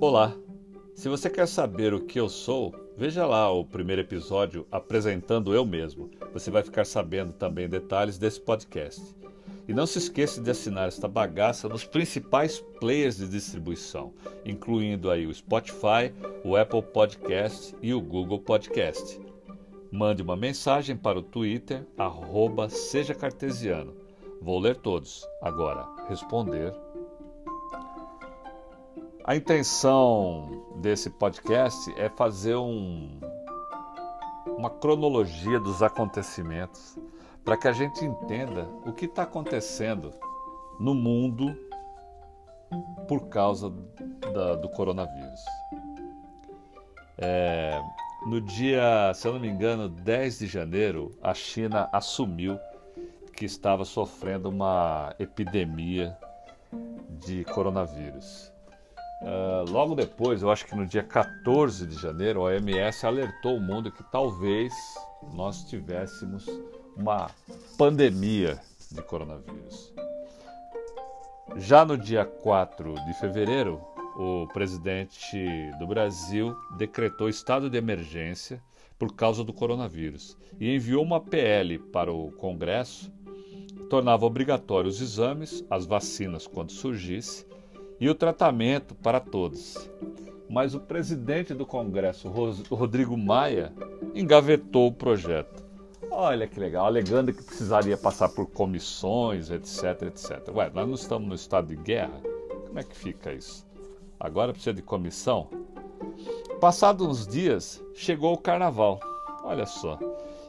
Olá! Se você quer saber o que eu sou, veja lá o primeiro episódio apresentando eu mesmo. Você vai ficar sabendo também detalhes desse podcast. E não se esqueça de assinar esta bagaça nos principais players de distribuição, incluindo aí o Spotify, o Apple Podcast e o Google Podcast. Mande uma mensagem para o Twitter, arroba seja cartesiano. Vou ler todos. Agora, responder a intenção desse podcast é fazer um, uma cronologia dos acontecimentos para que a gente entenda o que está acontecendo no mundo por causa da, do coronavírus. É, no dia, se eu não me engano, 10 de janeiro, a China assumiu que estava sofrendo uma epidemia de coronavírus. Uh, logo depois, eu acho que no dia 14 de janeiro, a OMS alertou o mundo que talvez nós tivéssemos uma pandemia de coronavírus. Já no dia 4 de fevereiro, o presidente do Brasil decretou estado de emergência por causa do coronavírus e enviou uma PL para o Congresso, tornava obrigatórios os exames, as vacinas quando surgisse e o tratamento para todos. Mas o presidente do Congresso, Rodrigo Maia, engavetou o projeto. Olha que legal, alegando que precisaria passar por comissões, etc, etc. Ué, nós não estamos no estado de guerra? Como é que fica isso? Agora precisa de comissão? Passados uns dias, chegou o carnaval. Olha só.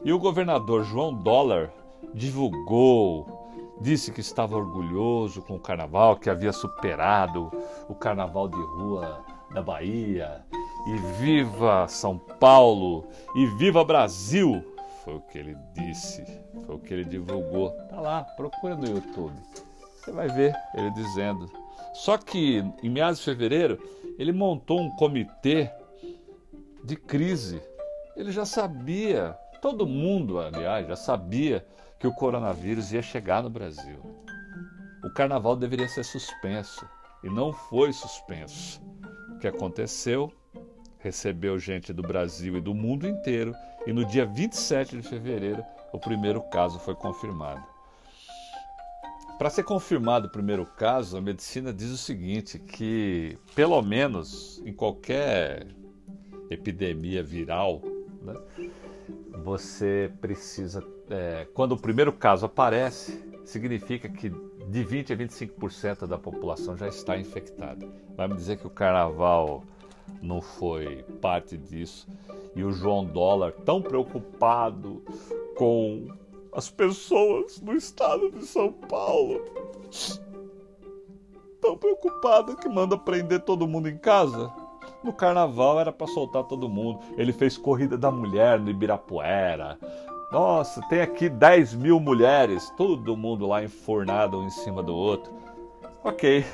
E o governador João Dólar divulgou Disse que estava orgulhoso com o carnaval, que havia superado o carnaval de rua da Bahia. E viva São Paulo! E viva Brasil! Foi o que ele disse, foi o que ele divulgou. Tá lá, procura no YouTube. Você vai ver ele dizendo. Só que em meados de fevereiro ele montou um comitê de crise. Ele já sabia, todo mundo, aliás, já sabia que o coronavírus ia chegar no Brasil. O carnaval deveria ser suspenso e não foi suspenso. O que aconteceu? Recebeu gente do Brasil e do mundo inteiro e no dia 27 de fevereiro o primeiro caso foi confirmado. Para ser confirmado o primeiro caso, a medicina diz o seguinte: que pelo menos em qualquer epidemia viral, né, você precisa é, quando o primeiro caso aparece, significa que de 20 a 25% da população já está infectada. Vai me dizer que o carnaval não foi parte disso e o João Dólar tão preocupado com as pessoas no estado de São Paulo, tão preocupado que manda prender todo mundo em casa. No carnaval era para soltar todo mundo. Ele fez corrida da mulher no Ibirapuera. Nossa, tem aqui 10 mil mulheres, todo mundo lá enfornado um em cima do outro. Ok.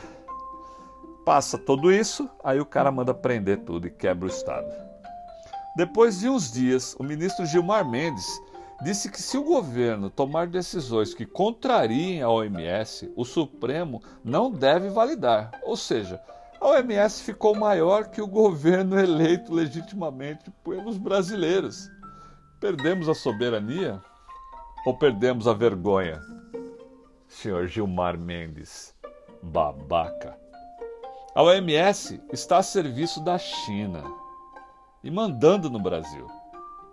Passa tudo isso, aí o cara manda prender tudo e quebra o Estado. Depois de uns dias, o ministro Gilmar Mendes disse que se o governo tomar decisões que contrariem a OMS, o Supremo não deve validar. Ou seja, a OMS ficou maior que o governo eleito legitimamente pelos brasileiros. Perdemos a soberania ou perdemos a vergonha? Senhor Gilmar Mendes, babaca. A OMS está a serviço da China e mandando no Brasil.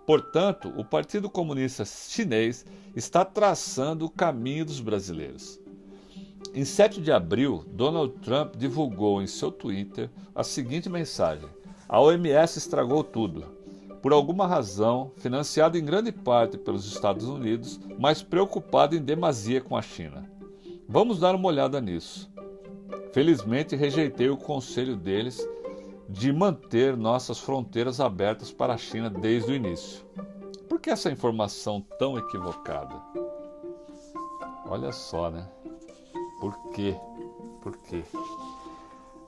Portanto, o Partido Comunista Chinês está traçando o caminho dos brasileiros. Em 7 de abril, Donald Trump divulgou em seu Twitter a seguinte mensagem: A OMS estragou tudo por alguma razão, financiado em grande parte pelos Estados Unidos, mas preocupado em demasia com a China. Vamos dar uma olhada nisso. Felizmente, rejeitei o conselho deles de manter nossas fronteiras abertas para a China desde o início. Por que essa informação tão equivocada? Olha só, né? Por quê? Por quê?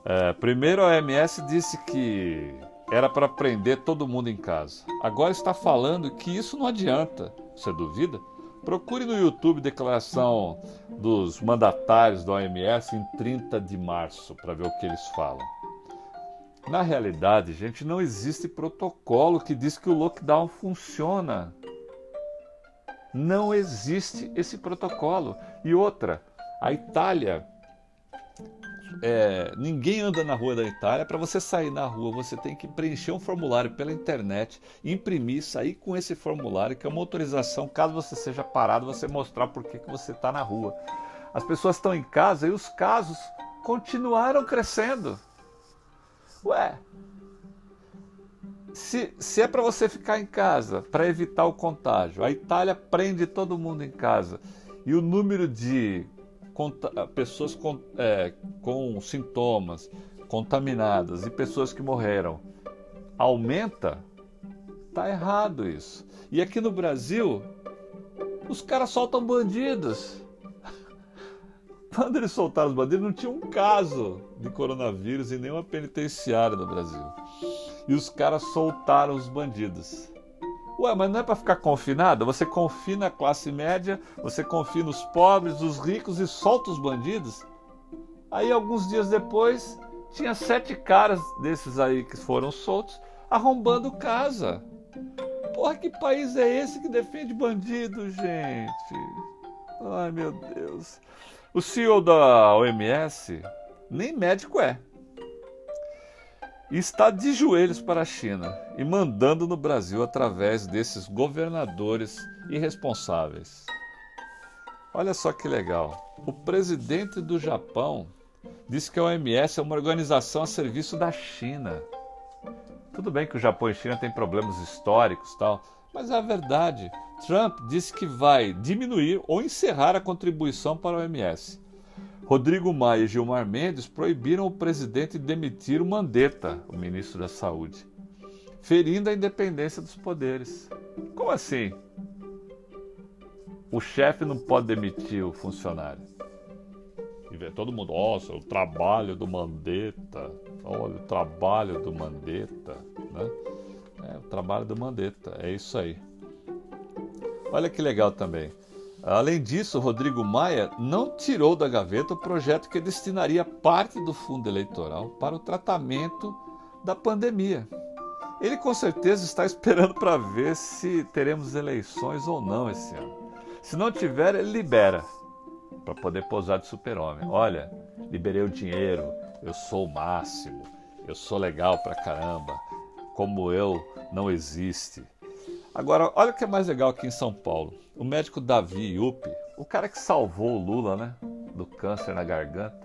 É, primeiro, a OMS disse que era para prender todo mundo em casa. Agora está falando que isso não adianta. Você duvida? Procure no YouTube declaração dos mandatários da OMS em 30 de março para ver o que eles falam. Na realidade, gente, não existe protocolo que diz que o lockdown funciona. Não existe esse protocolo. E outra, a Itália é, ninguém anda na rua da Itália. Para você sair na rua, você tem que preencher um formulário pela internet, imprimir, sair com esse formulário, que é uma autorização, caso você seja parado, você mostrar por que, que você está na rua. As pessoas estão em casa e os casos continuaram crescendo. Ué, se, se é para você ficar em casa para evitar o contágio, a Itália prende todo mundo em casa e o número de pessoas com, é, com sintomas contaminadas e pessoas que morreram aumenta, tá errado isso. E aqui no Brasil, os caras soltam bandidos. Quando eles soltaram os bandidos, não tinha um caso de coronavírus em nenhuma penitenciária no Brasil. E os caras soltaram os bandidos. Ué, mas não é para ficar confinado? Você confina a classe média, você confina os pobres, os ricos e solta os bandidos? Aí, alguns dias depois, tinha sete caras desses aí que foram soltos arrombando casa. Porra, que país é esse que defende bandido, gente? Ai, meu Deus. O CEO da OMS nem médico é e está de joelhos para a China e mandando no Brasil através desses governadores irresponsáveis. Olha só que legal. O presidente do Japão disse que a OMS é uma organização a serviço da China. Tudo bem que o Japão e a China têm problemas históricos, tal, mas é a verdade. Trump disse que vai diminuir ou encerrar a contribuição para a OMS. Rodrigo Maia e Gilmar Mendes proibiram o presidente de demitir o Mandetta, o ministro da Saúde, ferindo a independência dos poderes. Como assim? O chefe não pode demitir o funcionário. E vê todo mundo, nossa, o trabalho do Mandetta. Olha, o trabalho do Mandetta. Né? É, o trabalho do Mandetta, é isso aí. Olha que legal também. Além disso, Rodrigo Maia não tirou da gaveta o projeto que destinaria parte do fundo eleitoral para o tratamento da pandemia. Ele com certeza está esperando para ver se teremos eleições ou não esse ano. Se não tiver, ele libera para poder posar de super-homem. Olha, liberei o dinheiro, eu sou o máximo, eu sou legal pra caramba, como eu não existe. Agora, olha o que é mais legal aqui em São Paulo. O médico Davi Yupi, o cara que salvou o Lula, né? Do câncer na garganta.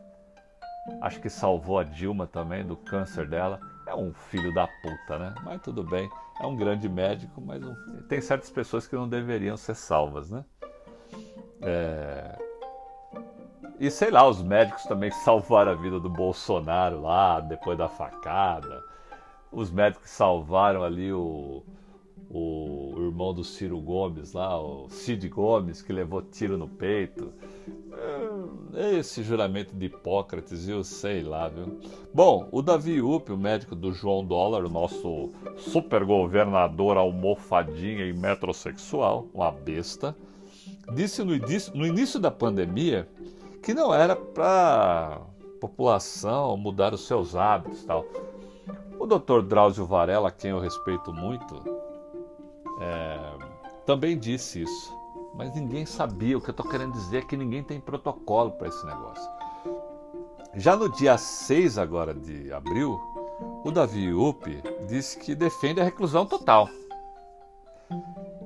Acho que salvou a Dilma também do câncer dela. É um filho da puta, né? Mas tudo bem. É um grande médico, mas um... tem certas pessoas que não deveriam ser salvas, né? É... E sei lá, os médicos também salvaram a vida do Bolsonaro lá, depois da facada. Os médicos salvaram ali o, o irmão do Ciro Gomes lá, o Cid Gomes, que levou tiro no peito. É, esse juramento de Hipócrates, eu sei lá, viu? Bom, o Davi Up, o médico do João Dólar, o nosso super governador almofadinha e metrosexual, uma besta, disse no início, no início da pandemia que não era para população mudar os seus hábitos tal. O Dr. Drauzio Varela, a quem eu respeito muito, é, também disse isso. Mas ninguém sabia. O que eu estou querendo dizer é que ninguém tem protocolo para esse negócio. Já no dia 6 agora de abril, o Davi Up disse que defende a reclusão total.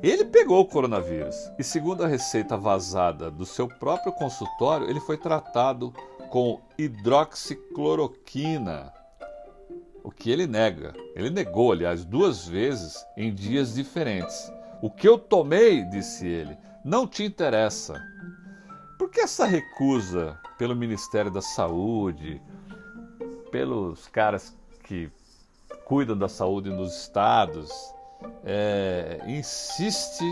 Ele pegou o coronavírus e, segundo a receita vazada do seu próprio consultório, ele foi tratado com hidroxicloroquina o que ele nega. Ele negou, aliás, duas vezes em dias diferentes. O que eu tomei, disse ele, não te interessa. Por que essa recusa pelo Ministério da Saúde, pelos caras que cuidam da saúde nos estados, é, insiste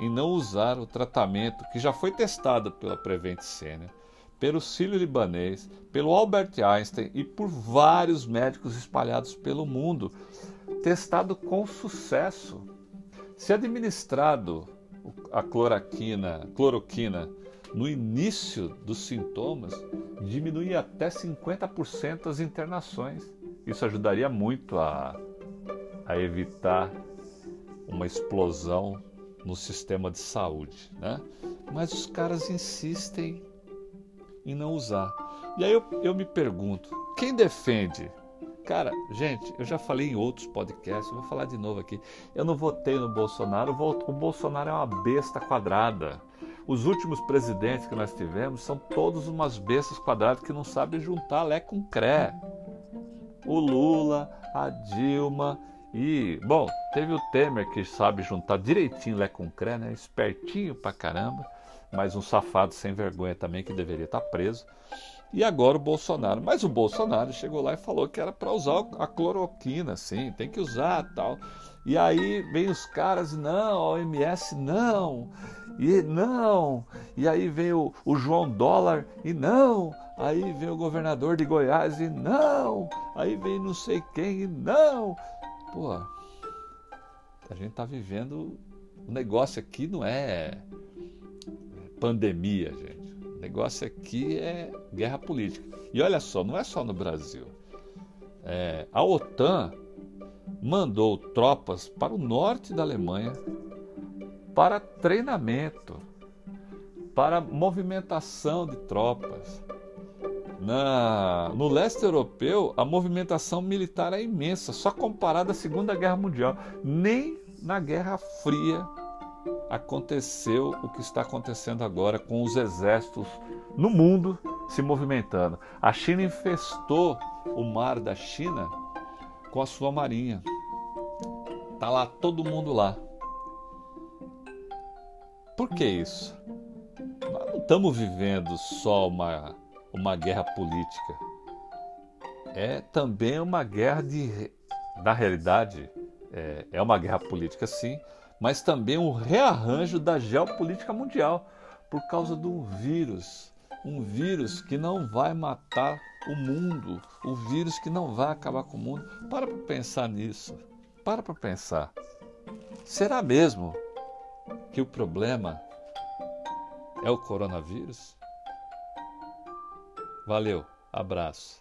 em não usar o tratamento que já foi testado pela Prevent Senior pelo Sírio-Libanês, pelo Albert Einstein e por vários médicos espalhados pelo mundo, testado com sucesso. Se administrado a cloroquina, cloroquina no início dos sintomas, diminui até 50% as internações. Isso ajudaria muito a, a evitar uma explosão no sistema de saúde, né? Mas os caras insistem em não usar. E aí eu, eu me pergunto, quem defende? Cara, gente, eu já falei em outros podcasts, vou falar de novo aqui. Eu não votei no Bolsonaro, o Bolsonaro é uma besta quadrada. Os últimos presidentes que nós tivemos são todos umas bestas quadradas que não sabem juntar Lé com Cré. O Lula, a Dilma e, bom, teve o Temer que sabe juntar direitinho Lé com Cré, né? Espertinho pra caramba, mas um safado sem vergonha também que deveria estar preso. E agora o Bolsonaro. Mas o Bolsonaro chegou lá e falou que era para usar a cloroquina, sim, tem que usar tal. E aí vem os caras, não, OMS não, e não. E aí vem o, o João Dólar e não. Aí vem o governador de Goiás e não. Aí vem não sei quem e não. Pô, a gente tá vivendo. O negócio aqui não é pandemia, gente. O negócio aqui é guerra política. E olha só, não é só no Brasil. É, a OTAN mandou tropas para o norte da Alemanha para treinamento, para movimentação de tropas. Na, no leste europeu, a movimentação militar é imensa, só comparada à Segunda Guerra Mundial. Nem na Guerra Fria aconteceu o que está acontecendo agora com os exércitos no mundo se movimentando. A China infestou o mar da China com a sua marinha. Tá lá todo mundo lá. Por que isso? Nós não estamos vivendo só uma, uma guerra política. É também uma guerra de. Na realidade, é, é uma guerra política sim, mas também um rearranjo da geopolítica mundial por causa do vírus. Um vírus que não vai matar o mundo, o vírus que não vai acabar com o mundo. Para para pensar nisso. Para para pensar. Será mesmo que o problema é o coronavírus? Valeu, abraço.